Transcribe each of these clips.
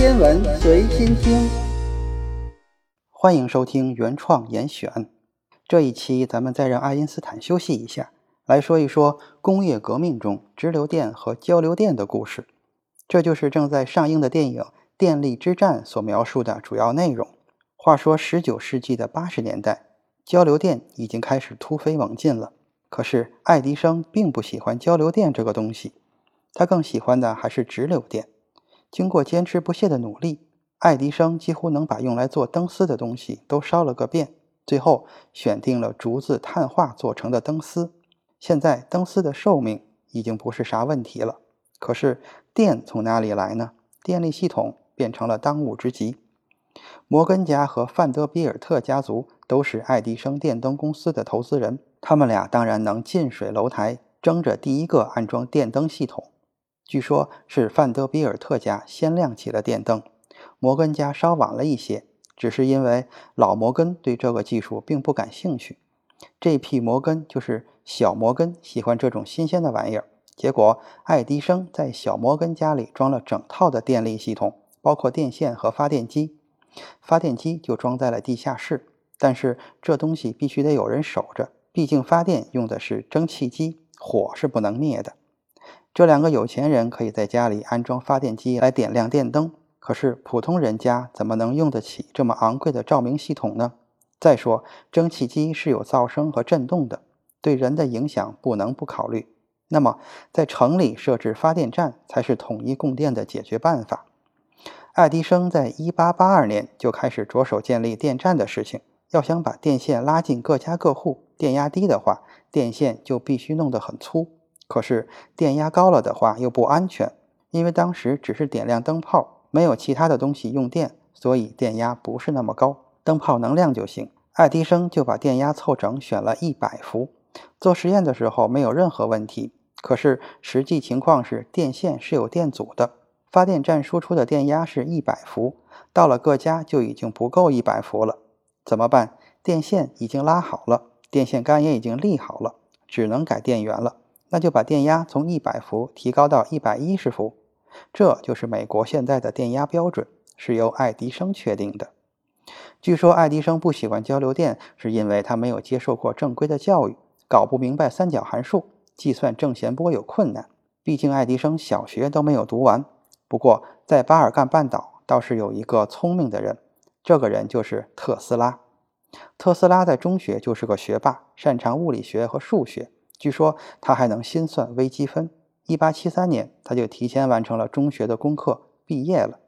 天文随心听，欢迎收听原创严选。这一期咱们再让爱因斯坦休息一下，来说一说工业革命中直流电和交流电的故事。这就是正在上映的电影《电力之战》所描述的主要内容。话说，十九世纪的八十年代，交流电已经开始突飞猛进了。可是，爱迪生并不喜欢交流电这个东西，他更喜欢的还是直流电。经过坚持不懈的努力，爱迪生几乎能把用来做灯丝的东西都烧了个遍。最后选定了竹子碳化做成的灯丝。现在灯丝的寿命已经不是啥问题了。可是电从哪里来呢？电力系统变成了当务之急。摩根家和范德比尔特家族都是爱迪生电灯公司的投资人，他们俩当然能近水楼台，争着第一个安装电灯系统。据说，是范德比尔特家先亮起了电灯，摩根家稍晚了一些，只是因为老摩根对这个技术并不感兴趣。这批摩根就是小摩根喜欢这种新鲜的玩意儿。结果，爱迪生在小摩根家里装了整套的电力系统，包括电线和发电机。发电机就装在了地下室，但是这东西必须得有人守着，毕竟发电用的是蒸汽机，火是不能灭的。这两个有钱人可以在家里安装发电机来点亮电灯，可是普通人家怎么能用得起这么昂贵的照明系统呢？再说，蒸汽机是有噪声和震动的，对人的影响不能不考虑。那么，在城里设置发电站才是统一供电的解决办法。爱迪生在1882年就开始着手建立电站的事情。要想把电线拉进各家各户，电压低的话，电线就必须弄得很粗。可是电压高了的话又不安全，因为当时只是点亮灯泡，没有其他的东西用电，所以电压不是那么高，灯泡能亮就行。爱迪生就把电压凑整，选了一百伏。做实验的时候没有任何问题。可是实际情况是，电线是有电阻的，发电站输出的电压是一百伏，到了各家就已经不够一百伏了。怎么办？电线已经拉好了，电线杆也已经立好了，只能改电源了。那就把电压从一百伏提高到一百一十伏，这就是美国现在的电压标准，是由爱迪生确定的。据说爱迪生不喜欢交流电，是因为他没有接受过正规的教育，搞不明白三角函数，计算正弦波有困难。毕竟爱迪生小学都没有读完。不过在巴尔干半岛倒是有一个聪明的人，这个人就是特斯拉。特斯拉在中学就是个学霸，擅长物理学和数学。据说他还能心算微积分。一八七三年，他就提前完成了中学的功课，毕业了。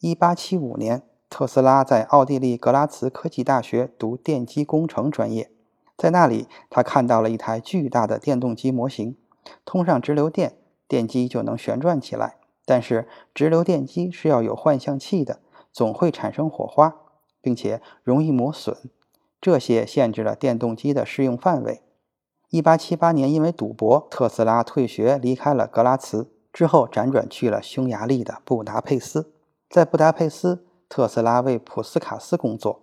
一八七五年，特斯拉在奥地利格拉茨科技大学读电机工程专业，在那里，他看到了一台巨大的电动机模型，通上直流电，电机就能旋转起来。但是，直流电机是要有换向器的，总会产生火花，并且容易磨损，这些限制了电动机的适用范围。一八七八年，因为赌博，特斯拉退学，离开了格拉茨，之后辗转去了匈牙利的布达佩斯。在布达佩斯，特斯拉为普斯卡斯工作。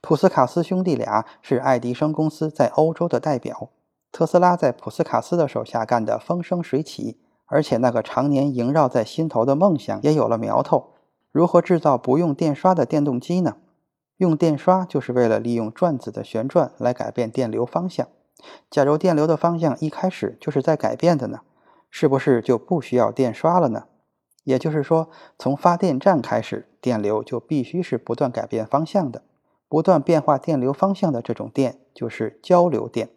普斯卡斯兄弟俩是爱迪生公司在欧洲的代表。特斯拉在普斯卡斯的手下干得风生水起，而且那个常年萦绕在心头的梦想也有了苗头：如何制造不用电刷的电动机呢？用电刷就是为了利用转子的旋转来改变电流方向。假如电流的方向一开始就是在改变的呢，是不是就不需要电刷了呢？也就是说，从发电站开始，电流就必须是不断改变方向的，不断变化电流方向的这种电就是交流电。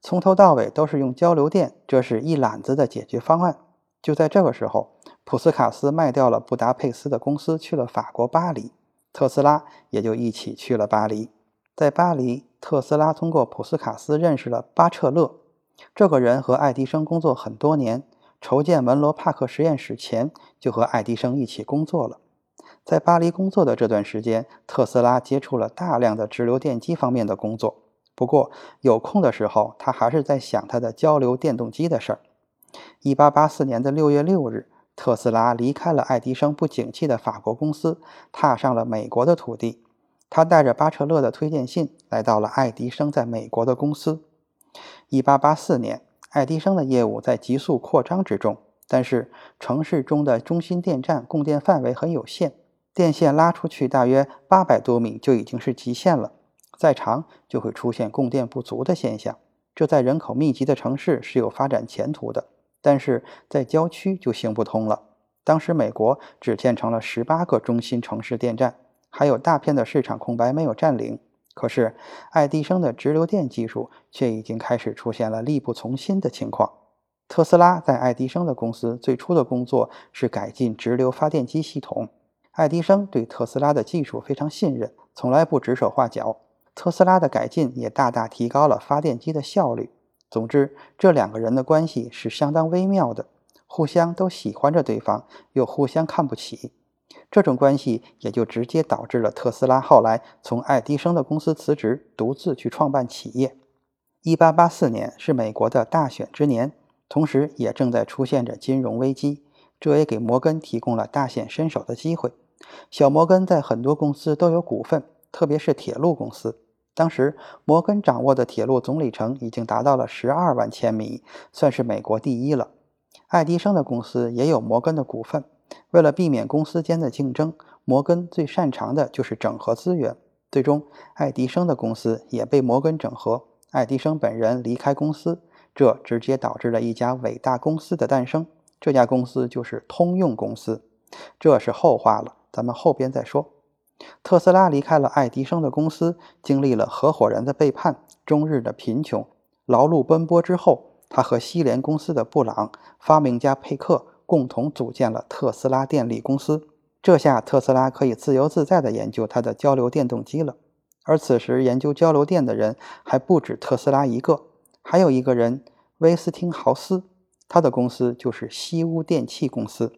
从头到尾都是用交流电，这是一揽子的解决方案。就在这个时候，普斯卡斯卖掉了布达佩斯的公司，去了法国巴黎，特斯拉也就一起去了巴黎。在巴黎，特斯拉通过普斯卡斯认识了巴彻勒。这个人和爱迪生工作很多年，筹建门罗帕克实验室前就和爱迪生一起工作了。在巴黎工作的这段时间，特斯拉接触了大量的直流电机方面的工作。不过有空的时候，他还是在想他的交流电动机的事儿。1884年的6月6日，特斯拉离开了爱迪生不景气的法国公司，踏上了美国的土地。他带着巴彻勒的推荐信来到了爱迪生在美国的公司。1884年，爱迪生的业务在急速扩张之中，但是城市中的中心电站供电范围很有限，电线拉出去大约八百多米就已经是极限了，再长就会出现供电不足的现象。这在人口密集的城市是有发展前途的，但是在郊区就行不通了。当时美国只建成了十八个中心城市电站，还有大片的市场空白没有占领。可是爱迪生的直流电技术却已经开始出现了力不从心的情况。特斯拉在爱迪生的公司最初的工作是改进直流发电机系统。爱迪生对特斯拉的技术非常信任，从来不指手画脚。特斯拉的改进也大大提高了发电机的效率。总之，这两个人的关系是相当微妙的，互相都喜欢着对方，又互相看不起。这种关系也就直接导致了特斯拉后来从爱迪生的公司辞职，独自去创办企业。一八八四年是美国的大选之年。同时，也正在出现着金融危机，这也给摩根提供了大显身手的机会。小摩根在很多公司都有股份，特别是铁路公司。当时，摩根掌握的铁路总里程已经达到了十二万千米，算是美国第一了。爱迪生的公司也有摩根的股份。为了避免公司间的竞争，摩根最擅长的就是整合资源。最终，爱迪生的公司也被摩根整合，爱迪生本人离开公司。这直接导致了一家伟大公司的诞生，这家公司就是通用公司。这是后话了，咱们后边再说。特斯拉离开了爱迪生的公司，经历了合伙人的背叛、终日的贫穷、劳碌奔波之后，他和西联公司的布朗、发明家佩克共同组建了特斯拉电力公司。这下特斯拉可以自由自在地研究他的交流电动机了。而此时研究交流电的人还不止特斯拉一个。还有一个人，威斯汀豪斯，他的公司就是西屋电器公司。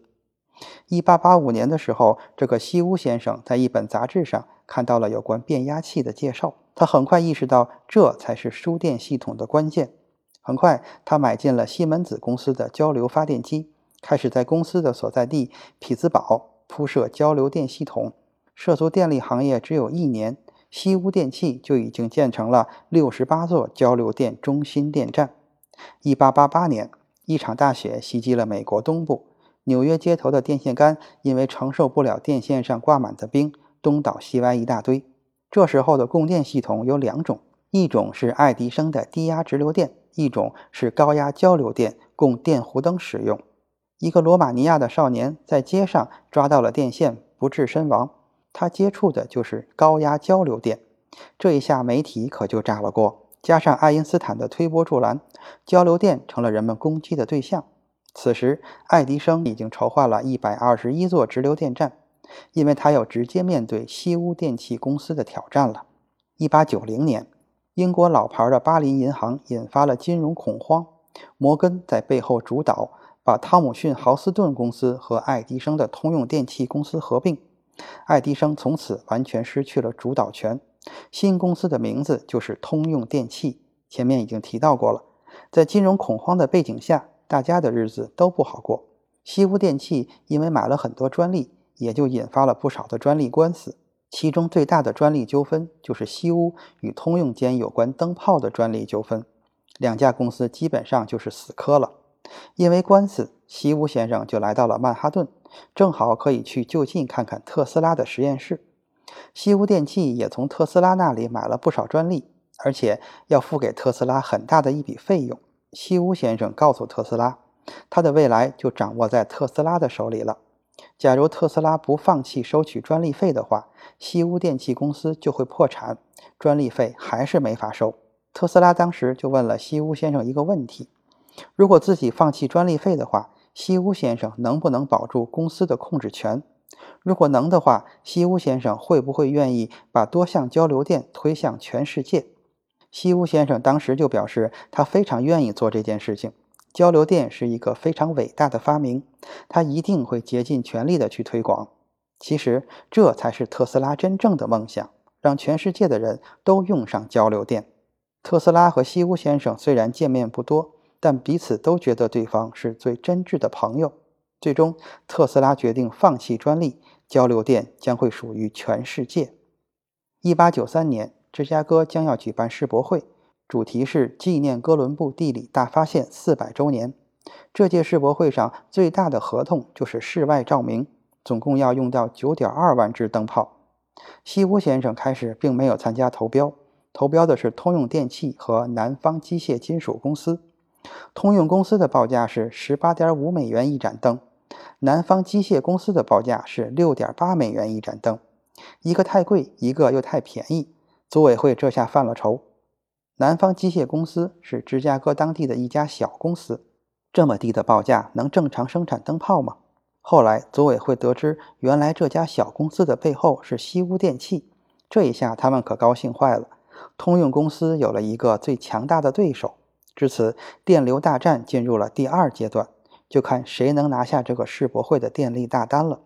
一八八五年的时候，这个西屋先生在一本杂志上看到了有关变压器的介绍，他很快意识到这才是输电系统的关键。很快，他买进了西门子公司的交流发电机，开始在公司的所在地匹兹堡铺设交流电系统。涉足电力行业只有一年。西屋电器就已经建成了六十八座交流电中心电站。一八八八年，一场大雪袭击了美国东部，纽约街头的电线杆因为承受不了电线上挂满的冰，东倒西歪一大堆。这时候的供电系统有两种，一种是爱迪生的低压直流电，一种是高压交流电，供电弧灯使用。一个罗马尼亚的少年在街上抓到了电线，不治身亡。他接触的就是高压交流电，这一下媒体可就炸了锅。加上爱因斯坦的推波助澜，交流电成了人们攻击的对象。此时，爱迪生已经筹划了一百二十一座直流电站，因为他要直接面对西屋电器公司的挑战了。一八九零年，英国老牌的巴林银行引发了金融恐慌，摩根在背后主导，把汤姆逊豪斯顿公司和爱迪生的通用电气公司合并。爱迪生从此完全失去了主导权，新公司的名字就是通用电气。前面已经提到过了，在金融恐慌的背景下，大家的日子都不好过。西屋电器因为买了很多专利，也就引发了不少的专利官司。其中最大的专利纠纷就是西屋与通用间有关灯泡的专利纠纷，两家公司基本上就是死磕了。因为官司，西屋先生就来到了曼哈顿。正好可以去就近看看特斯拉的实验室。西屋电器也从特斯拉那里买了不少专利，而且要付给特斯拉很大的一笔费用。西屋先生告诉特斯拉，他的未来就掌握在特斯拉的手里了。假如特斯拉不放弃收取专利费的话，西屋电器公司就会破产，专利费还是没法收。特斯拉当时就问了西屋先生一个问题：如果自己放弃专利费的话，西屋先生能不能保住公司的控制权？如果能的话，西屋先生会不会愿意把多项交流电推向全世界？西屋先生当时就表示，他非常愿意做这件事情。交流电是一个非常伟大的发明，他一定会竭尽全力的去推广。其实，这才是特斯拉真正的梦想，让全世界的人都用上交流电。特斯拉和西屋先生虽然见面不多。但彼此都觉得对方是最真挚的朋友。最终，特斯拉决定放弃专利，交流电将会属于全世界。一八九三年，芝加哥将要举办世博会，主题是纪念哥伦布地理大发现四百周年。这届世博会上最大的合同就是室外照明，总共要用到九点二万只灯泡。西屋先生开始并没有参加投标，投标的是通用电气和南方机械金属公司。通用公司的报价是十八点五美元一盏灯，南方机械公司的报价是六点八美元一盏灯，一个太贵，一个又太便宜。组委会这下犯了愁。南方机械公司是芝加哥当地的一家小公司，这么低的报价能正常生产灯泡吗？后来组委会得知，原来这家小公司的背后是西屋电器，这一下他们可高兴坏了。通用公司有了一个最强大的对手。至此，电流大战进入了第二阶段，就看谁能拿下这个世博会的电力大单了。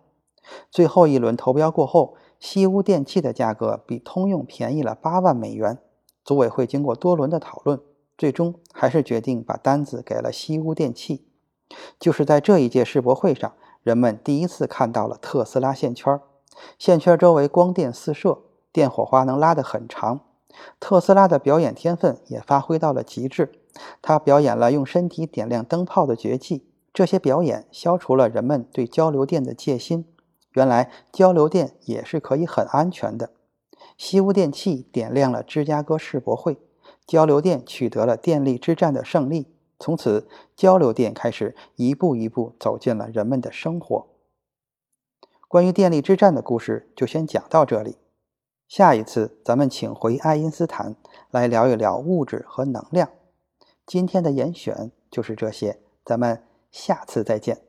最后一轮投标过后，西屋电器的价格比通用便宜了八万美元。组委会经过多轮的讨论，最终还是决定把单子给了西屋电器。就是在这一届世博会上，人们第一次看到了特斯拉线圈。线圈周围光电四射，电火花能拉得很长。特斯拉的表演天分也发挥到了极致。他表演了用身体点亮灯泡的绝技，这些表演消除了人们对交流电的戒心。原来交流电也是可以很安全的。西屋电器点亮了芝加哥世博会，交流电取得了电力之战的胜利。从此，交流电开始一步一步走进了人们的生活。关于电力之战的故事就先讲到这里。下一次咱们请回爱因斯坦来聊一聊物质和能量。今天的严选就是这些，咱们下次再见。